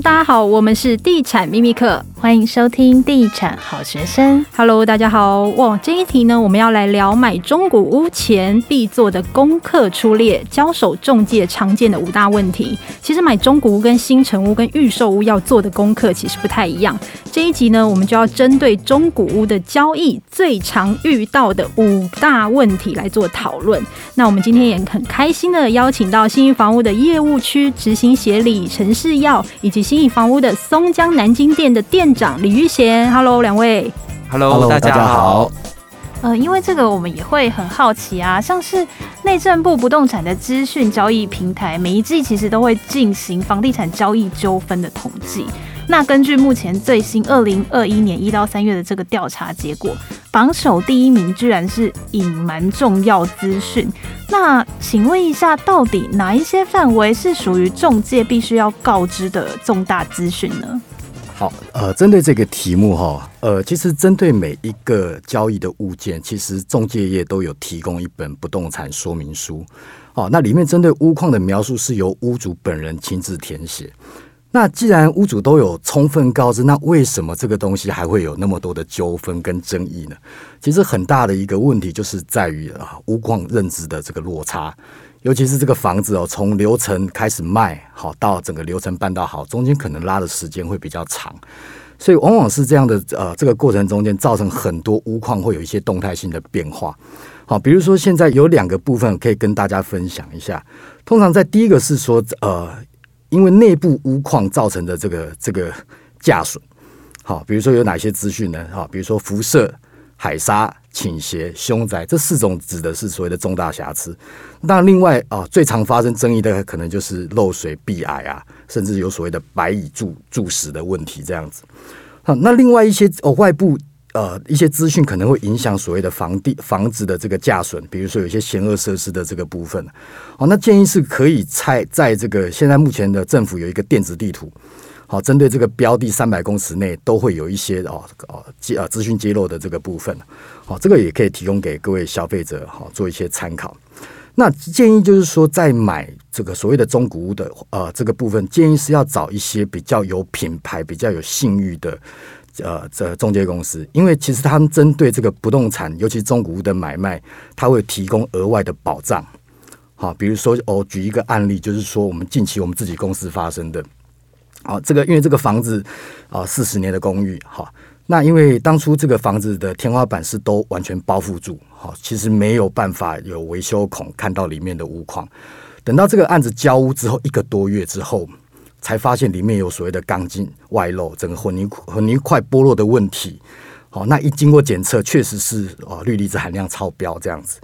大家好，我们是地产秘密课，欢迎收听地产好学生。Hello，大家好。哇，这一题呢，我们要来聊买中古屋前必做的功课出列，交手中介常见的五大问题。其实买中古屋跟新城屋跟预售屋要做的功课其实不太一样。这一集呢，我们就要针对中古屋的交易最常遇到的五大问题来做讨论。那我们今天也很开心的邀请到新义房屋的业务区执行协理陈世耀。以及新义房屋的松江南京店的店长李玉贤，Hello，两位，Hello，大家好。呃，因为这个我们也会很好奇啊，像是内政部不动产的资讯交易平台，每一季其实都会进行房地产交易纠纷的统计。那根据目前最新二零二一年一到三月的这个调查结果，榜首第一名居然是隐瞒重要资讯。那请问一下，到底哪一些范围是属于中介必须要告知的重大资讯呢？好，呃，针对这个题目哈，呃，其实针对每一个交易的物件，其实中介业都有提供一本不动产说明书。哦，那里面针对屋况的描述是由屋主本人亲自填写。那既然屋主都有充分告知，那为什么这个东西还会有那么多的纠纷跟争议呢？其实很大的一个问题就是在于啊，屋况认知的这个落差，尤其是这个房子哦，从流程开始卖好到整个流程办到好，中间可能拉的时间会比较长，所以往往是这样的呃，这个过程中间造成很多屋况会有一些动态性的变化。好，比如说现在有两个部分可以跟大家分享一下，通常在第一个是说呃。因为内部屋况造成的这个这个价损，好，比如说有哪些资讯呢？好，比如说辐射、海沙、倾斜、凶宅，这四种指的是所谓的重大瑕疵。那另外啊，最常发生争议的可能就是漏水、壁癌啊，甚至有所谓的白蚁蛀蛀蚀的问题这样子。好，那另外一些哦外部。呃，一些资讯可能会影响所谓的房地房子的这个价损，比如说有些险恶设施的这个部分。好，那建议是可以在在这个现在目前的政府有一个电子地图，好，针对这个标的三百公尺内都会有一些哦哦揭啊资讯揭露的这个部分。好，这个也可以提供给各位消费者好做一些参考。那建议就是说，在买这个所谓的中古屋的呃这个部分，建议是要找一些比较有品牌、比较有信誉的。呃，这中介公司，因为其实他们针对这个不动产，尤其中古屋的买卖，他会提供额外的保障。好，比如说，我举一个案例，就是说，我们近期我们自己公司发生的，啊，这个因为这个房子啊，四十年的公寓，哈，那因为当初这个房子的天花板是都完全包覆住，好，其实没有办法有维修孔看到里面的屋况。等到这个案子交屋之后，一个多月之后。才发现里面有所谓的钢筋外露，整个混凝混凝块剥落的问题。好，那一经过检测，确实是啊，氯离子含量超标这样子。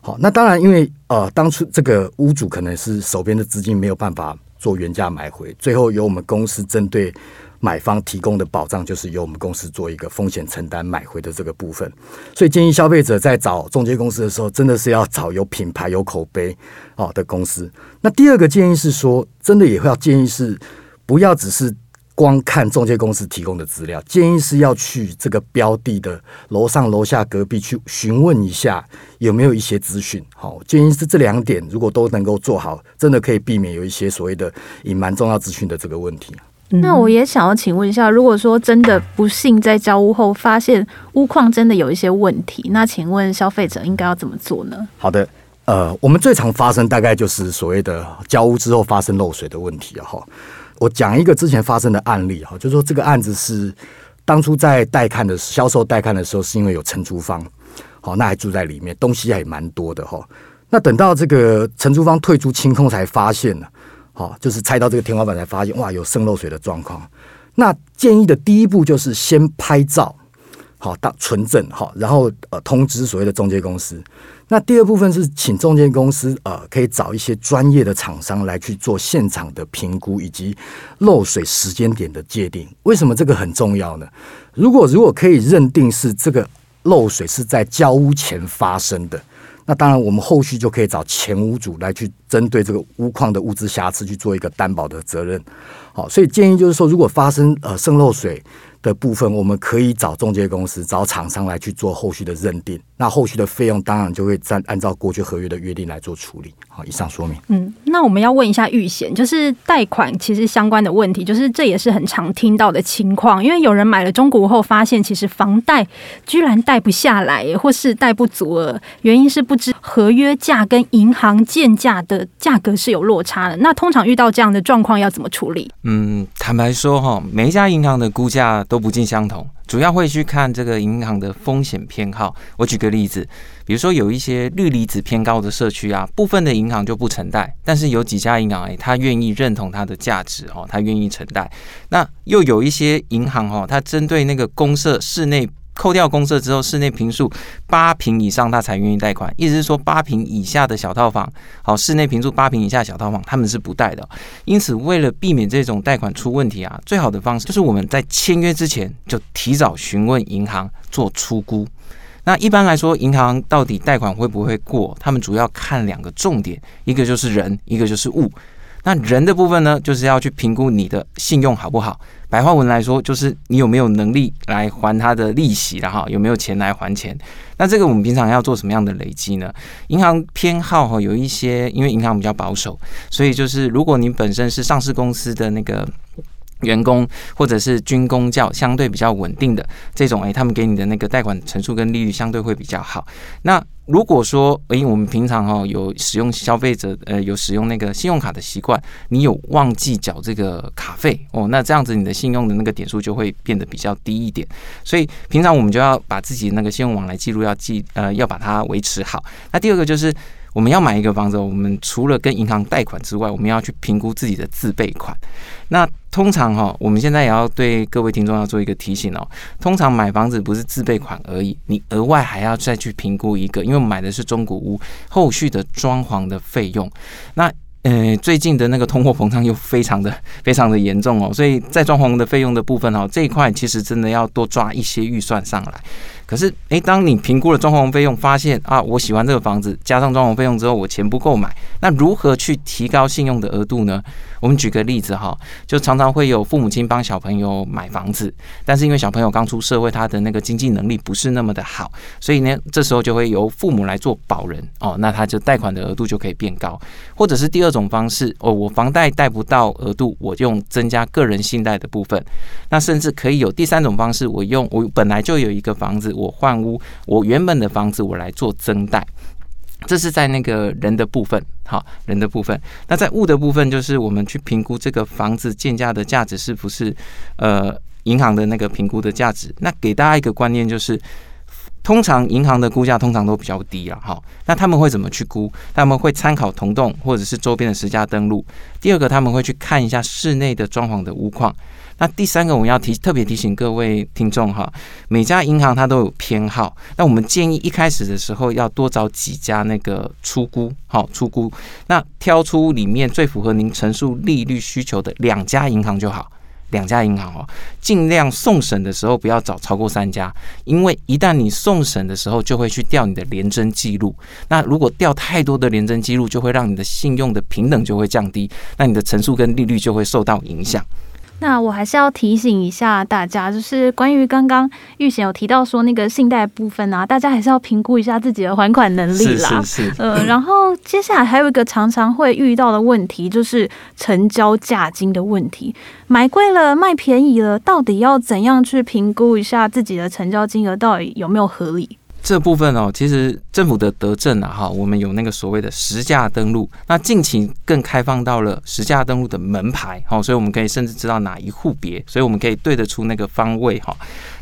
好，那当然，因为呃，当初这个屋主可能是手边的资金没有办法做原价买回，最后由我们公司针对。买方提供的保障就是由我们公司做一个风险承担买回的这个部分，所以建议消费者在找中介公司的时候，真的是要找有品牌、有口碑哦的公司。那第二个建议是说，真的也会要建议是不要只是光看中介公司提供的资料，建议是要去这个标的的楼上楼下隔壁去询问一下有没有一些资讯。好，建议是这两点如果都能够做好，真的可以避免有一些所谓的隐瞒重要资讯的这个问题。那我也想要请问一下，如果说真的不幸在交屋后发现屋况真的有一些问题，那请问消费者应该要怎么做呢？好的，呃，我们最常发生大概就是所谓的交屋之后发生漏水的问题哈。我讲一个之前发生的案例哈，就是说这个案子是当初在带看的销售带看的时候，是因为有承租方，好，那还住在里面，东西还蛮多的哈。那等到这个承租方退租清空，才发现呢。好，就是拆到这个天花板才发现，哇，有渗漏水的状况。那建议的第一步就是先拍照，好，当存证，好，然后呃通知所谓的中介公司。那第二部分是请中介公司呃可以找一些专业的厂商来去做现场的评估以及漏水时间点的界定。为什么这个很重要呢？如果如果可以认定是这个漏水是在交屋前发生的。那当然，我们后续就可以找前屋主来去针对这个屋况的物质瑕疵去做一个担保的责任。好，所以建议就是说，如果发生呃渗漏水的部分，我们可以找中介公司、找厂商来去做后续的认定。那后续的费用当然就会按按照过去合约的约定来做处理。好，以上说明。嗯，那那我们要问一下育贤，就是贷款其实相关的问题，就是这也是很常听到的情况，因为有人买了中古后发现，其实房贷居然贷不下来，或是贷不足额，原因是不知合约价跟银行建价的价格是有落差的。那通常遇到这样的状况要怎么处理？嗯，坦白说哈，每一家银行的估价都不尽相同。主要会去看这个银行的风险偏好。我举个例子，比如说有一些氯离子偏高的社区啊，部分的银行就不承贷，但是有几家银行诶，他愿意认同它的价值哦，他愿意承贷。那又有一些银行哦，它针对那个公社室内。扣掉公设之后，室内坪数八坪以上，他才愿意贷款。意思是说，八坪以下的小套房，好，室内坪数八坪以下小套房，他们是不贷的。因此，为了避免这种贷款出问题啊，最好的方式就是我们在签约之前就提早询问银行做出估。那一般来说，银行到底贷款会不会过？他们主要看两个重点，一个就是人，一个就是物。那人的部分呢，就是要去评估你的信用好不好。白话文来说，就是你有没有能力来还他的利息了哈，有没有钱来还钱？那这个我们平常要做什么样的累积呢？银行偏好哈，有一些，因为银行比较保守，所以就是如果你本身是上市公司的那个。员工或者是军工教相对比较稳定的这种，诶，他们给你的那个贷款成数跟利率相对会比较好。那如果说，诶，我们平常哈有使用消费者呃有使用那个信用卡的习惯，你有忘记缴这个卡费哦，那这样子你的信用的那个点数就会变得比较低一点。所以平常我们就要把自己那个信用往来记录要记呃要把它维持好。那第二个就是。我们要买一个房子，我们除了跟银行贷款之外，我们要去评估自己的自备款。那通常哈，我们现在也要对各位听众要做一个提醒哦。通常买房子不是自备款而已，你额外还要再去评估一个，因为买的是中古屋，后续的装潢的费用。那呃，最近的那个通货膨胀又非常的非常的严重哦，所以在装潢的费用的部分哦，这一块其实真的要多抓一些预算上来。可是，诶，当你评估了装潢费用，发现啊，我喜欢这个房子，加上装潢费用之后，我钱不够买，那如何去提高信用的额度呢？我们举个例子哈，就常常会有父母亲帮小朋友买房子，但是因为小朋友刚出社会，他的那个经济能力不是那么的好，所以呢，这时候就会由父母来做保人哦，那他就贷款的额度就可以变高，或者是第二种方式哦，我房贷贷不到额度，我用增加个人信贷的部分，那甚至可以有第三种方式，我用我本来就有一个房子。我换屋，我原本的房子我来做增贷，这是在那个人的部分，好，人的部分。那在物的部分，就是我们去评估这个房子建价的价值是不是呃银行的那个评估的价值。那给大家一个观念，就是通常银行的估价通常都比较低了，哈。那他们会怎么去估？他们会参考同栋或者是周边的实价登录。第二个，他们会去看一下室内的装潢的屋况。那第三个，我们要提特别提醒各位听众哈，每家银行它都有偏好。那我们建议一开始的时候要多找几家那个出估，好出估，那挑出里面最符合您陈述利率需求的两家银行就好。两家银行哦，尽量送审的时候不要找超过三家，因为一旦你送审的时候，就会去调你的联征记录。那如果调太多的联征记录，就会让你的信用的平等就会降低，那你的陈述跟利率就会受到影响。那我还是要提醒一下大家，就是关于刚刚玉贤有提到说那个信贷部分啊，大家还是要评估一下自己的还款能力啦。是是是。呃，然后接下来还有一个常常会遇到的问题，就是成交价金的问题，买贵了卖便宜了，到底要怎样去评估一下自己的成交金额到底有没有合理？这部分哦，其实政府的德政啊，哈，我们有那个所谓的实价登录，那近期更开放到了实价登录的门牌，哈，所以我们可以甚至知道哪一户别，所以我们可以对得出那个方位，哈。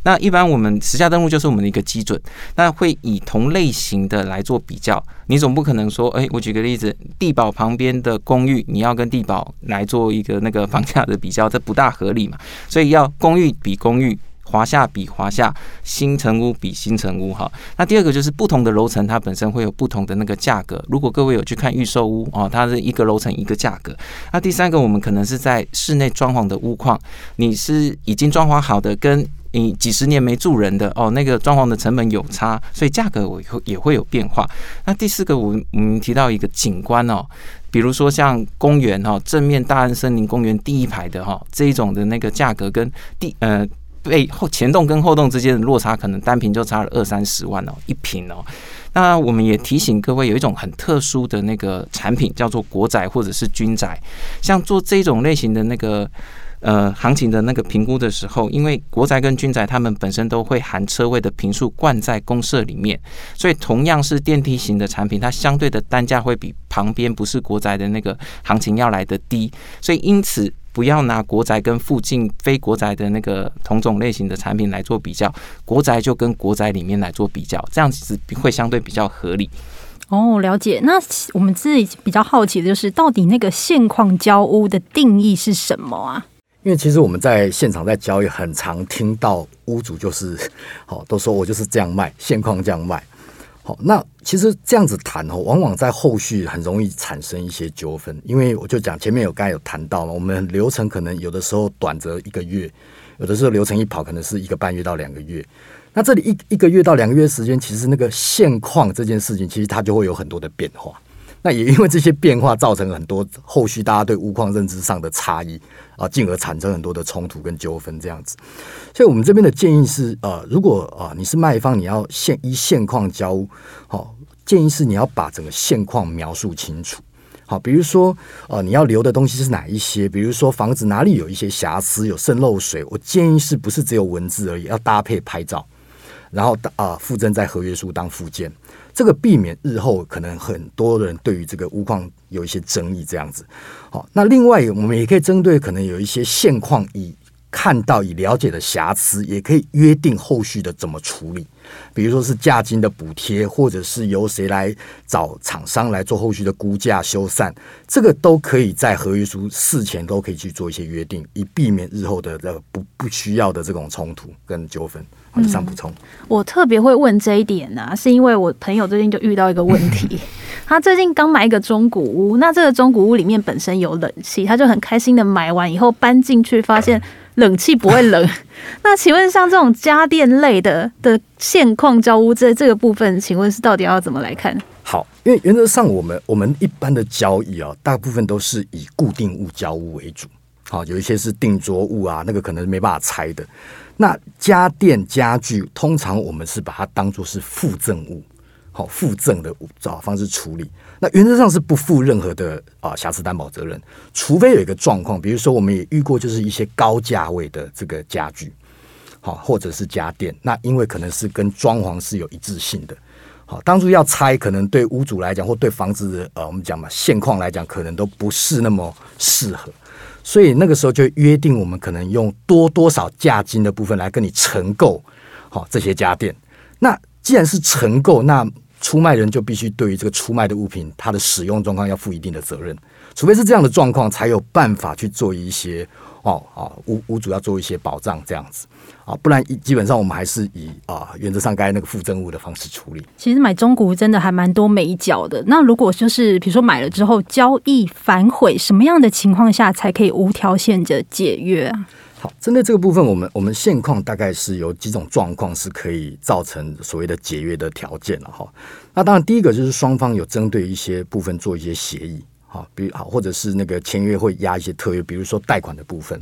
那一般我们实价登录就是我们的一个基准，那会以同类型的来做比较，你总不可能说，哎，我举个例子，地堡旁边的公寓，你要跟地堡来做一个那个房价的比较，这不大合理嘛，所以要公寓比公寓。华夏比华夏，新城屋比新城屋哈。那第二个就是不同的楼层，它本身会有不同的那个价格。如果各位有去看预售屋哦，它是一个楼层一个价格。那第三个，我们可能是在室内装潢的屋况，你是已经装潢好的，跟你几十年没住人的哦，那个装潢的成本有差，所以价格我也会有变化。那第四个，我我们提到一个景观哦，比如说像公园哈，正面大安森林公园第一排的哈，这一种的那个价格跟第呃。背后前栋跟后栋之间的落差，可能单坪就差了二三十万哦，一坪哦。那我们也提醒各位，有一种很特殊的那个产品，叫做国宅或者是军宅，像做这种类型的那个。呃，行情的那个评估的时候，因为国宅跟军宅，他们本身都会含车位的坪数灌在公设里面，所以同样是电梯型的产品，它相对的单价会比旁边不是国宅的那个行情要来得低，所以因此不要拿国宅跟附近非国宅的那个同种类型的产品来做比较，国宅就跟国宅里面来做比较，这样子会相对比较合理。哦，了解。那我们自己比较好奇的就是，到底那个现况交屋的定义是什么啊？因为其实我们在现场在交易，很常听到屋主就是，好都说我就是这样卖，现况这样卖。好，那其实这样子谈哦，往往在后续很容易产生一些纠纷。因为我就讲前面有刚才有谈到嘛，我们流程可能有的时候短则一个月，有的时候流程一跑可能是一个半月到两个月。那这里一一个月到两个月时间，其实那个现况这件事情，其实它就会有很多的变化。那也因为这些变化，造成很多后续大家对屋况认知上的差异啊，进而产生很多的冲突跟纠纷这样子。所以我们这边的建议是，呃，如果啊你是卖方，你要现依现况交屋，好，建议是你要把整个现况描述清楚。好，比如说，呃，你要留的东西是哪一些？比如说房子哪里有一些瑕疵，有渗漏水，我建议是不是只有文字而已，要搭配拍照，然后啊附赠在合约书当附件。这个避免日后可能很多人对于这个屋况有一些争议，这样子。好，那另外我们也可以针对可能有一些现况已看到、已了解的瑕疵，也可以约定后续的怎么处理。比如说是价金的补贴，或者是由谁来找厂商来做后续的估价修缮，这个都可以在合约书事前都可以去做一些约定，以避免日后的这个不不需要的这种冲突跟纠纷。以上补充，嗯，我特别会问这一点呢，啊，是因为我朋友最近就遇到一个问题，他最近刚买一个中古屋，那这个中古屋里面本身有冷气，他就很开心的买完以后搬进去，发现 冷气不会冷。那请问像这种家电类的的现况交屋这这个部分，请问是到底要怎么来看？好，因为原则上我们我们一般的交易啊，大部分都是以固定物交屋为主。好，有一些是定着物啊，那个可能没办法拆的。那家电家具，通常我们是把它当做是附赠物，好附赠的找方式处理。那原则上是不负任何的啊瑕疵担保责任，除非有一个状况，比如说我们也遇过，就是一些高价位的这个家具，好或者是家电，那因为可能是跟装潢是有一致性的，好当初要拆，可能对屋主来讲或对房子的呃我们讲嘛现况来讲，可能都不是那么适合。所以那个时候就约定，我们可能用多多少价金的部分来跟你承购，好这些家电。那既然是承购，那出卖人就必须对于这个出卖的物品，它的使用状况要负一定的责任。除非是这样的状况，才有办法去做一些哦啊屋屋主要做一些保障这样子。啊，不然基本上我们还是以啊原则上该那个附赠物的方式处理。其实买中古真的还蛮多美角的。那如果就是比如说买了之后交易反悔，什么样的情况下才可以无条件的解约啊？好，针对这个部分，我们我们现况大概是有几种状况是可以造成所谓的解约的条件了哈。那当然第一个就是双方有针对一些部分做一些协议，好，比如好或者是那个签约会压一些特约，比如说贷款的部分。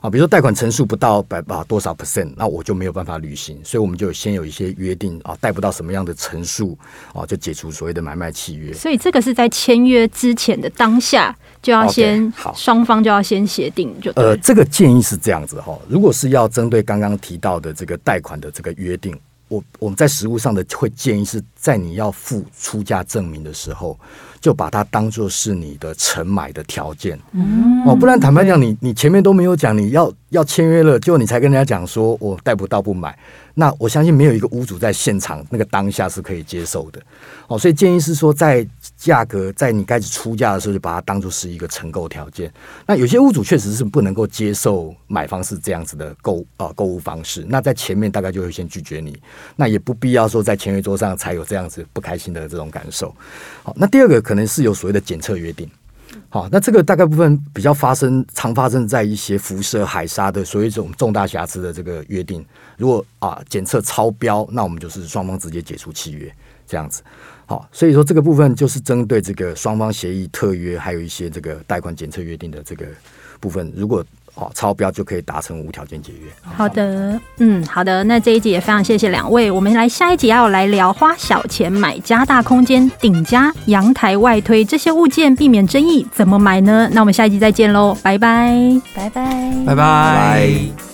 啊，比如说贷款成数不到百啊多少 percent，那我就没有办法履行，所以我们就先有一些约定啊，贷不到什么样的成数啊，就解除所谓的买卖契约。所以这个是在签约之前的当下就要先好，双方就要先协定就。呃，这个建议是这样子哈，如果是要针对刚刚提到的这个贷款的这个约定，我我们在实物上的会建议是在你要付出价证明的时候。就把它当做是你的承买的条件，哦，不然坦白讲，你你前面都没有讲你要要签约了，结果你才跟人家讲说我带不到不买。那我相信没有一个屋主在现场那个当下是可以接受的，哦，所以建议是说，在价格在你开始出价的时候，就把它当做是一个承购条件。那有些屋主确实是不能够接受买方是这样子的购啊购物方式，那在前面大概就会先拒绝你，那也不必要说在签约桌上才有这样子不开心的这种感受。好，那第二个可能是有所谓的检测约定。好，那这个大概部分比较发生，常发生在一些辐射、海沙的所谓这种重大瑕疵的这个约定。如果啊检测超标，那我们就是双方直接解除契约，这样子。好，所以说这个部分就是针对这个双方协议、特约，还有一些这个贷款检测约定的这个部分，如果哦超标就可以达成无条件解约。好的，嗯，好的，那这一集也非常谢谢两位，我们来下一集要来聊花小钱买加大空间、顶加阳台外推这些物件，避免争议怎么买呢？那我们下一集再见喽，拜拜，拜拜，拜拜。